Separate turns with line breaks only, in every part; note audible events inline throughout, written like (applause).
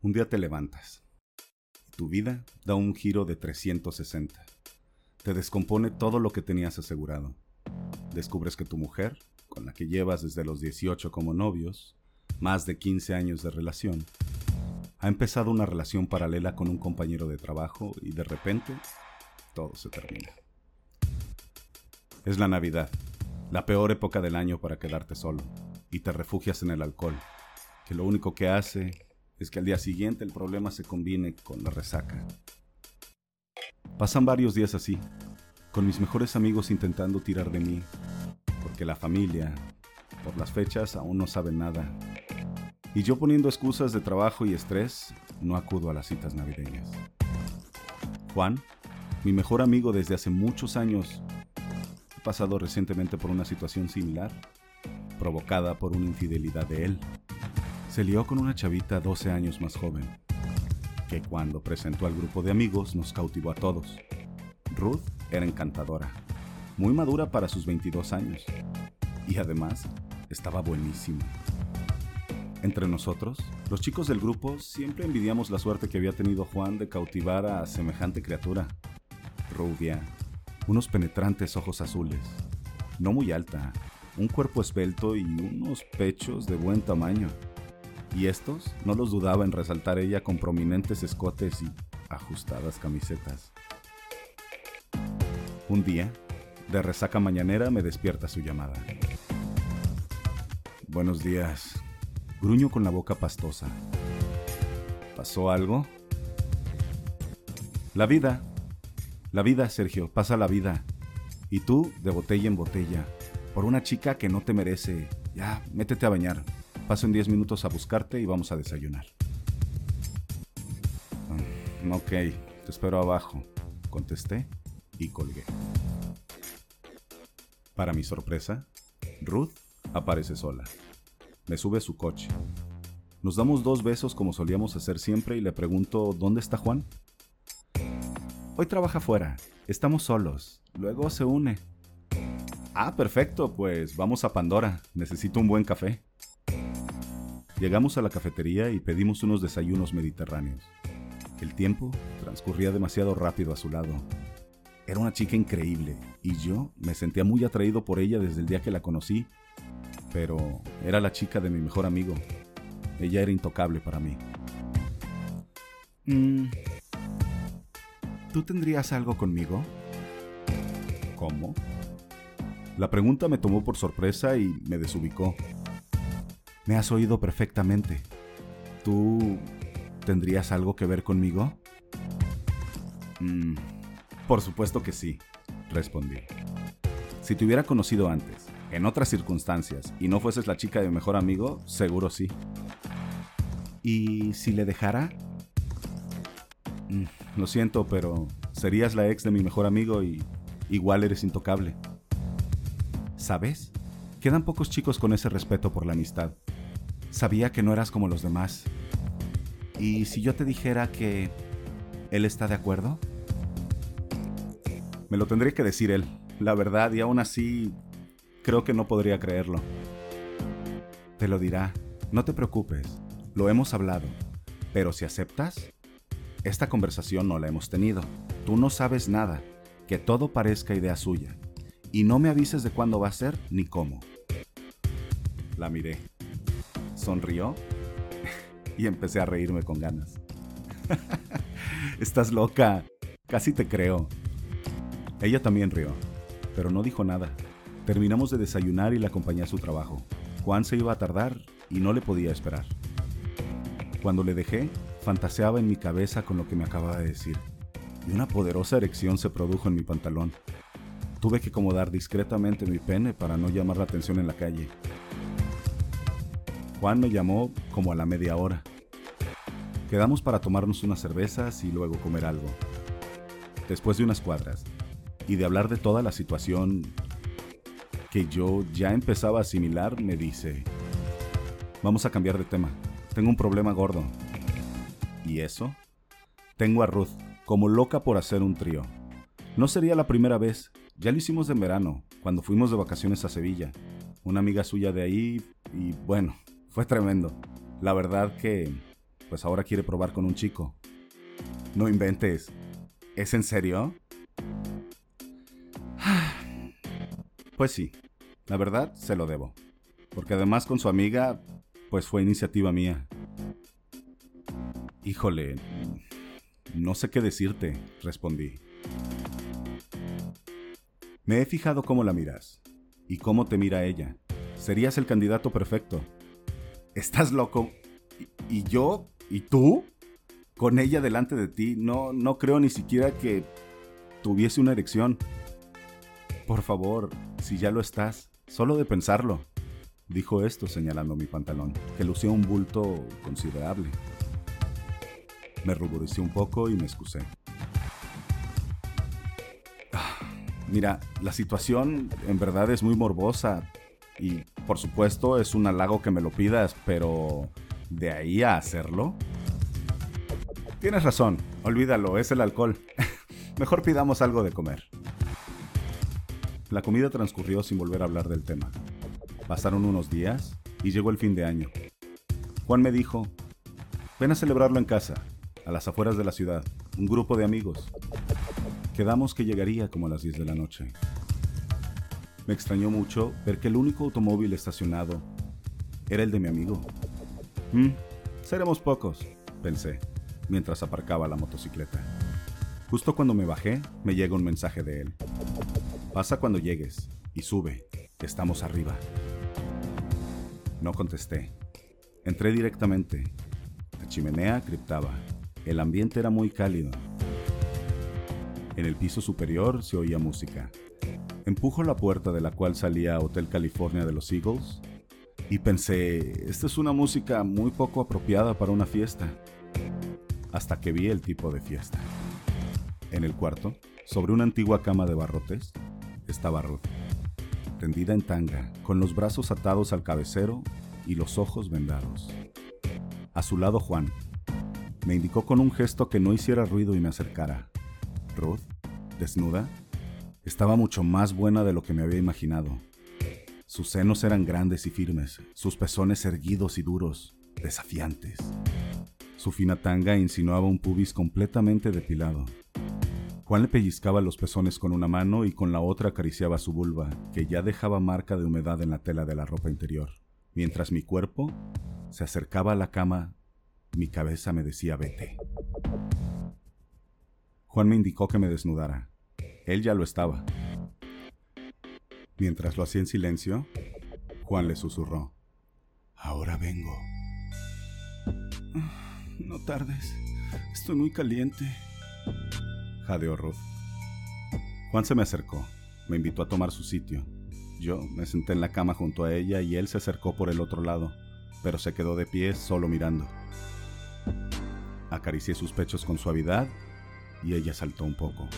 Un día te levantas y tu vida da un giro de 360. Te descompone todo lo que tenías asegurado. Descubres que tu mujer, con la que llevas desde los 18 como novios, más de 15 años de relación, ha empezado una relación paralela con un compañero de trabajo y de repente todo se termina. Es la Navidad, la peor época del año para quedarte solo, y te refugias en el alcohol, que lo único que hace es que al día siguiente el problema se combine con la resaca. Pasan varios días así, con mis mejores amigos intentando tirar de mí, porque la familia, por las fechas, aún no sabe nada. Y yo poniendo excusas de trabajo y estrés, no acudo a las citas navideñas. Juan, mi mejor amigo desde hace muchos años, ha pasado recientemente por una situación similar, provocada por una infidelidad de él se lió con una chavita 12 años más joven, que cuando presentó al grupo de amigos nos cautivó a todos. Ruth era encantadora, muy madura para sus 22 años, y además estaba buenísima. Entre nosotros, los chicos del grupo siempre envidiamos la suerte que había tenido Juan de cautivar a semejante criatura. Rubia, unos penetrantes ojos azules, no muy alta, un cuerpo esbelto y unos pechos de buen tamaño y estos no los dudaba en resaltar ella con prominentes escotes y ajustadas camisetas. Un día, de resaca mañanera, me despierta su llamada. Buenos días. Gruño con la boca pastosa. ¿Pasó algo? La vida. La vida, Sergio, pasa la vida. Y tú, de botella en botella, por una chica que no te merece. Ya, métete a bañar. Paso en 10 minutos a buscarte y vamos a desayunar. Mm, ok, te espero abajo, contesté y colgué. Para mi sorpresa, Ruth aparece sola. Me sube su coche. Nos damos dos besos como solíamos hacer siempre y le pregunto ¿dónde está Juan? Hoy trabaja fuera. Estamos solos. Luego se une. Ah, perfecto, pues vamos a Pandora. Necesito un buen café. Llegamos a la cafetería y pedimos unos desayunos mediterráneos. El tiempo transcurría demasiado rápido a su lado. Era una chica increíble y yo me sentía muy atraído por ella desde el día que la conocí, pero era la chica de mi mejor amigo. Ella era intocable para mí. Mm, ¿Tú tendrías algo conmigo? ¿Cómo? La pregunta me tomó por sorpresa y me desubicó. Me has oído perfectamente. ¿Tú tendrías algo que ver conmigo? Mm, por supuesto que sí, respondí. Si te hubiera conocido antes, en otras circunstancias, y no fueses la chica de mi mejor amigo, seguro sí. ¿Y si le dejara? Mm, lo siento, pero serías la ex de mi mejor amigo y igual eres intocable. ¿Sabes? Quedan pocos chicos con ese respeto por la amistad. Sabía que no eras como los demás. ¿Y si yo te dijera que él está de acuerdo? Me lo tendría que decir él, la verdad, y aún así creo que no podría creerlo. Te lo dirá, no te preocupes, lo hemos hablado, pero si aceptas, esta conversación no la hemos tenido. Tú no sabes nada, que todo parezca idea suya, y no me avises de cuándo va a ser ni cómo. La miré sonrió (laughs) y empecé a reírme con ganas. (laughs) Estás loca, casi te creo. Ella también rió, pero no dijo nada. Terminamos de desayunar y la acompañé a su trabajo. Juan se iba a tardar y no le podía esperar. Cuando le dejé, fantaseaba en mi cabeza con lo que me acababa de decir, y una poderosa erección se produjo en mi pantalón. Tuve que acomodar discretamente mi pene para no llamar la atención en la calle. Juan me llamó como a la media hora. Quedamos para tomarnos unas cervezas y luego comer algo. Después de unas cuadras y de hablar de toda la situación que yo ya empezaba a asimilar, me dice, vamos a cambiar de tema. Tengo un problema gordo. ¿Y eso? Tengo a Ruth, como loca por hacer un trío. No sería la primera vez, ya lo hicimos en verano, cuando fuimos de vacaciones a Sevilla. Una amiga suya de ahí y bueno, fue tremendo. La verdad que pues ahora quiere probar con un chico. No inventes. ¿Es en serio? (sighs) Pues sí, la verdad se lo debo. Porque además con su amiga, pues fue iniciativa mía. Híjole, no sé qué decirte, respondí. Me he fijado cómo la miras y cómo te mira ella. Serías el candidato perfecto. ¿Estás loco? ¿Y, yo? ¿Y tú? Con ella delante de ti, no, no creo ni siquiera que tuviese una erección. Por favor, si ya lo estás, solo de pensarlo. Dijo esto señalando mi pantalón, que lucía un bulto considerable. Me ruboricé un poco y me excusé. Mira, la situación en verdad es muy morbosa y por supuesto es un halago que me lo pidas, pero de ahí a hacerlo. Tienes razón, olvídalo, es el alcohol. (laughs) Mejor pidamos algo de comer. La comida transcurrió sin volver a hablar del tema. Pasaron unos días y llegó el fin de año. Juan me dijo, ven a celebrarlo en casa, a las afueras de la ciudad, un grupo de amigos. Quedamos que llegaría como a las 10 de la noche. Me extrañó mucho ver que el único automóvil estacionado era el de mi amigo. Mm, seremos pocos, pensé, mientras aparcaba la motocicleta. Justo cuando me bajé, me llega un mensaje de él. Pasa cuando llegues y sube, estamos arriba. No contesté. Entré directamente. La chimenea criptaba. El ambiente era muy cálido. En el piso superior se oía música. Empujo la puerta de la cual salía Hotel California de los Eagles y pensé, esta es una música muy poco apropiada para una fiesta. Hasta que vi el tipo de fiesta. En el cuarto, sobre una antigua cama de barrotes, estaba Ruth, tendida en tanga, con los brazos atados al cabecero y los ojos vendados. A su lado Juan. Me indicó con un gesto que no hiciera ruido y me acercara. Ruth, desnuda, estaba mucho más buena de lo que me había imaginado. Sus senos eran grandes y firmes, sus pezones erguidos y duros, desafiantes. Su fina tanga insinuaba un pubis completamente depilado. Juan le pellizcaba los pezones con una mano y con la otra acariciaba su vulva, que ya dejaba marca de humedad en la tela de la ropa interior. Mientras mi cuerpo se acercaba a la cama, mi cabeza me decía vete. Juan me indicó que me desnudara. Él ya lo estaba. Mientras lo hacía en silencio, Juan le susurró. Ahora vengo. No tardes. Estoy muy caliente. Jadeó Ruth. Juan se me acercó. Me invitó a tomar su sitio. Yo me senté en la cama junto a ella y él se acercó por el otro lado, pero se quedó de pie solo mirando. Acaricié sus pechos con suavidad y ella saltó un poco.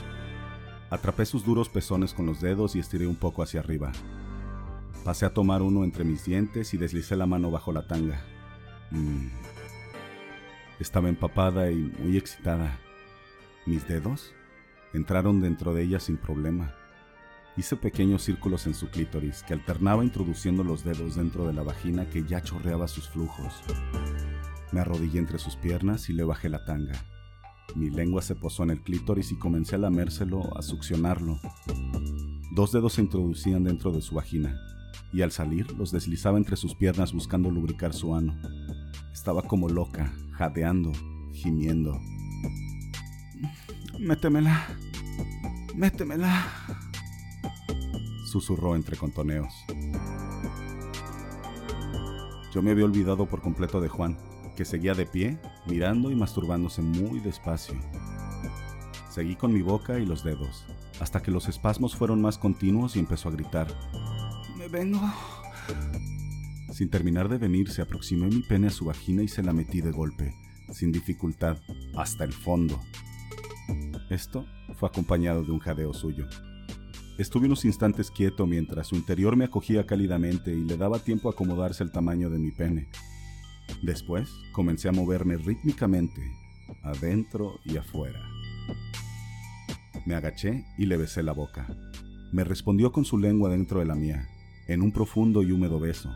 Atrapé sus duros pezones con los dedos y estiré un poco hacia arriba. Pasé a tomar uno entre mis dientes y deslicé la mano bajo la tanga. Mm. Estaba empapada y muy excitada. Mis dedos entraron dentro de ella sin problema. Hice pequeños círculos en su clítoris que alternaba introduciendo los dedos dentro de la vagina que ya chorreaba sus flujos. Me arrodillé entre sus piernas y le bajé la tanga. Mi lengua se posó en el clítoris y comencé a lamérselo, a succionarlo. Dos dedos se introducían dentro de su vagina, y al salir los deslizaba entre sus piernas buscando lubricar su ano. Estaba como loca, jadeando, gimiendo. Métemela, métemela, susurró entre contoneos. Yo me había olvidado por completo de Juan que seguía de pie, mirando y masturbándose muy despacio. Seguí con mi boca y los dedos, hasta que los espasmos fueron más continuos y empezó a gritar. ¡Me vengo! Sin terminar de venir, aproximé mi pene a su vagina y se la metí de golpe, sin dificultad, hasta el fondo. Esto fue acompañado de un jadeo suyo. Estuve unos instantes quieto mientras su interior me acogía cálidamente y le daba tiempo a acomodarse el tamaño de mi pene. Después comencé a moverme rítmicamente, adentro y afuera. Me agaché y le besé la boca. Me respondió con su lengua dentro de la mía, en un profundo y húmedo beso.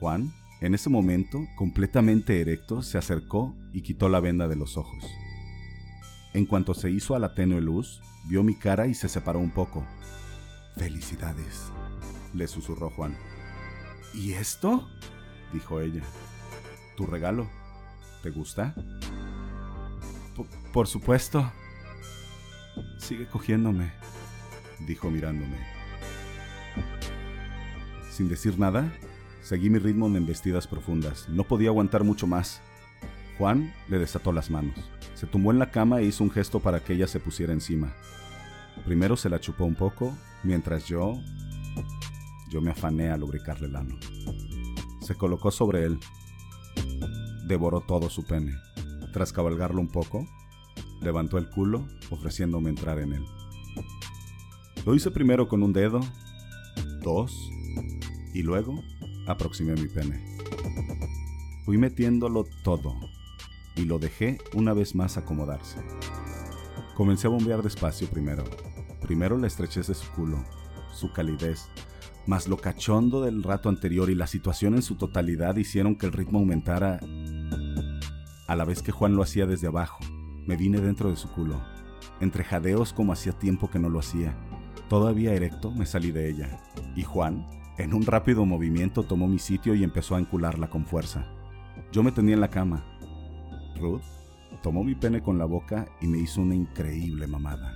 Juan En ese momento, completamente erecto, se acercó y quitó la venda de los ojos. En cuanto se hizo a la tenue luz, vio mi cara y se separó un poco. Felicidades, le susurró Juan. ¿Y esto? dijo ella. Tu regalo. ¿Te gusta? por supuesto. Sigue cogiéndome, dijo mirándome. Sin decir nada, seguí mi ritmo de embestidas profundas. No podía aguantar mucho más. Juan le desató las manos. Se tumbó en la cama e hizo un gesto para que ella se pusiera encima. Primero se la chupó un poco, mientras yo... Yo me afané a lubricarle el ano. Se colocó sobre él. Devoró todo su pene. Tras cabalgarlo un poco, levantó el culo ofreciéndome entrar en él. Lo hice primero con un dedo, dos, y luego aproximé mi pene. Fui metiéndolo todo y lo dejé una vez más acomodarse. Comencé a bombear despacio primero. Primero la estrechez de su culo, su calidez, más lo cachondo del rato anterior y la situación en su totalidad hicieron que el ritmo aumentara a la vez que Juan lo hacía desde abajo. Me vine dentro de su culo, entre jadeos como hacía tiempo que no lo hacía. Todavía erecto me salí de ella, y Juan, en un rápido movimiento, tomó mi sitio y empezó a encularla con fuerza. Yo me tenía en la cama. Ruth tomó mi pene con la boca y me hizo una increíble mamada.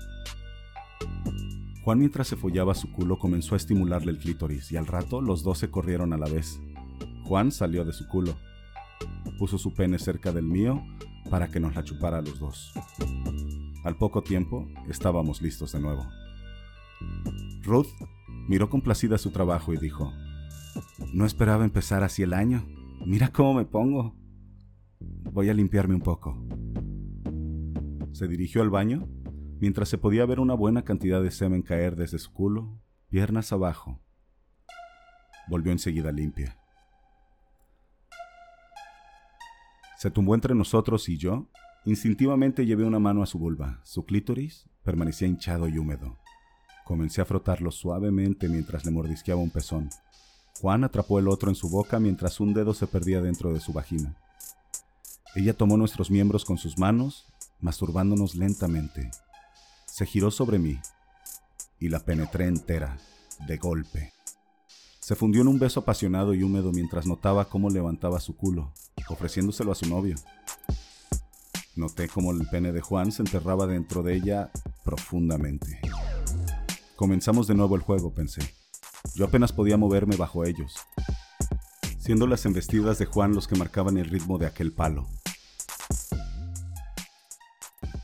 Juan mientras se follaba su culo comenzó a estimularle el clítoris y al rato los dos se corrieron a la vez. Juan salió de su culo. Puso su pene cerca del mío para que nos la chupara a los dos. Al poco tiempo estábamos listos de nuevo. Ruth miró complacida su trabajo y dijo, No esperaba empezar así el año. Mira cómo me pongo. Voy a limpiarme un poco. Se dirigió al baño mientras se podía ver una buena cantidad de semen caer desde su culo, piernas abajo. Volvió enseguida limpia. Se tumbó entre nosotros y yo. Instintivamente llevé una mano a su vulva. Su clítoris permanecía hinchado y húmedo. Comencé a frotarlo suavemente mientras le mordisqueaba un pezón. Juan atrapó el otro en su boca mientras un dedo se perdía dentro de su vagina. Ella tomó nuestros miembros con sus manos, masturbándonos lentamente. Se giró sobre mí y la penetré entera, de golpe. Se fundió en un beso apasionado y húmedo mientras notaba cómo levantaba su culo, ofreciéndoselo a su novio. Noté cómo el pene de Juan se enterraba dentro de ella profundamente. Comenzamos de nuevo el juego, pensé. Yo apenas podía moverme bajo ellos, siendo las embestidas de Juan los que marcaban el ritmo de aquel palo.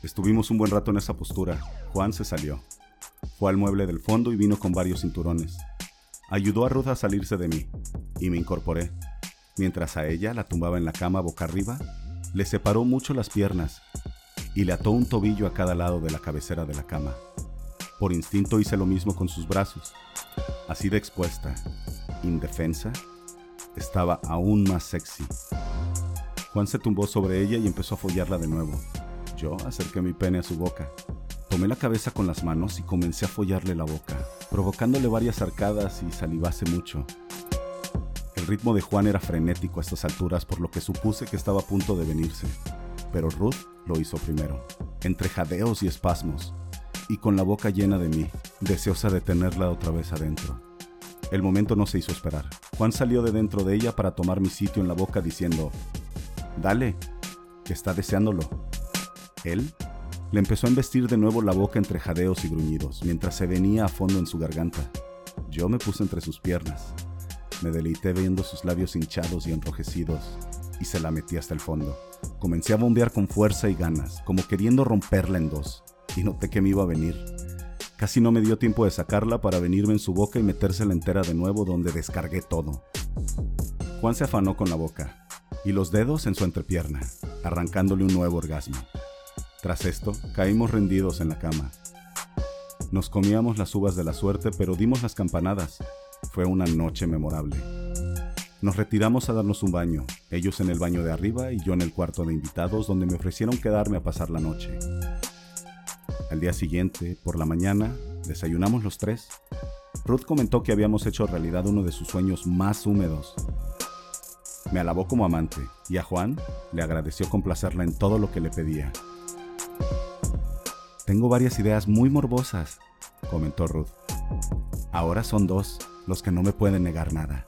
Estuvimos un buen rato en esa postura. Juan se salió. Fue al mueble del fondo y vino con varios cinturones. Ayudó a Ruth a salirse de mí y me incorporé. Mientras a ella la tumbaba en la cama boca arriba, le separó mucho las piernas y le ató un tobillo a cada lado de la cabecera de la cama. Por instinto hice lo mismo con sus brazos. Así de expuesta, indefensa, estaba aún más sexy. Juan se tumbó sobre ella y empezó a follarla de nuevo. Yo acerqué mi pene a su boca. Tomé la cabeza con las manos y comencé a follarle la boca, provocándole varias arcadas y salivase mucho. Ritmo de Juan era frenético a estas alturas, por lo que supuse que estaba a punto de venirse. Pero Ruth lo hizo primero, entre jadeos y espasmos, y con la boca llena de mí, deseosa de tenerla otra vez adentro. El momento no se hizo esperar. Juan salió de dentro de ella para tomar mi sitio en la boca diciendo, Dale, que está deseándolo. Él le empezó a embestir de nuevo la boca entre jadeos y gruñidos, mientras se venía a fondo en su garganta. Yo me puse entre sus piernas. Me deleité viendo sus labios hinchados y enrojecidos, y se la metí hasta el fondo. Comencé a bombear con fuerza y ganas, como queriendo romperla en dos, y noté que me iba a venir. Casi no me dio tiempo de sacarla para venirme en su boca y metérsela entera de nuevo donde descargué todo. Juan se afanó con la boca, y los dedos en su entrepierna, arrancándole un nuevo orgasmo. Tras esto, caímos rendidos en la cama. Nos comíamos las uvas de la suerte, pero dimos las campanadas. Fue una noche memorable. Nos retiramos a darnos un baño, ellos en el baño de arriba y yo en el cuarto de invitados donde me ofrecieron quedarme a pasar la noche. Al día siguiente, por la mañana, desayunamos los tres. Ruth comentó que habíamos hecho realidad uno de sus sueños más húmedos. Me alabó como amante y a Juan le agradeció complacerla en todo lo que le pedía. Tengo varias ideas muy morbosas, comentó Ruth. Ahora son dos los que no me pueden negar nada.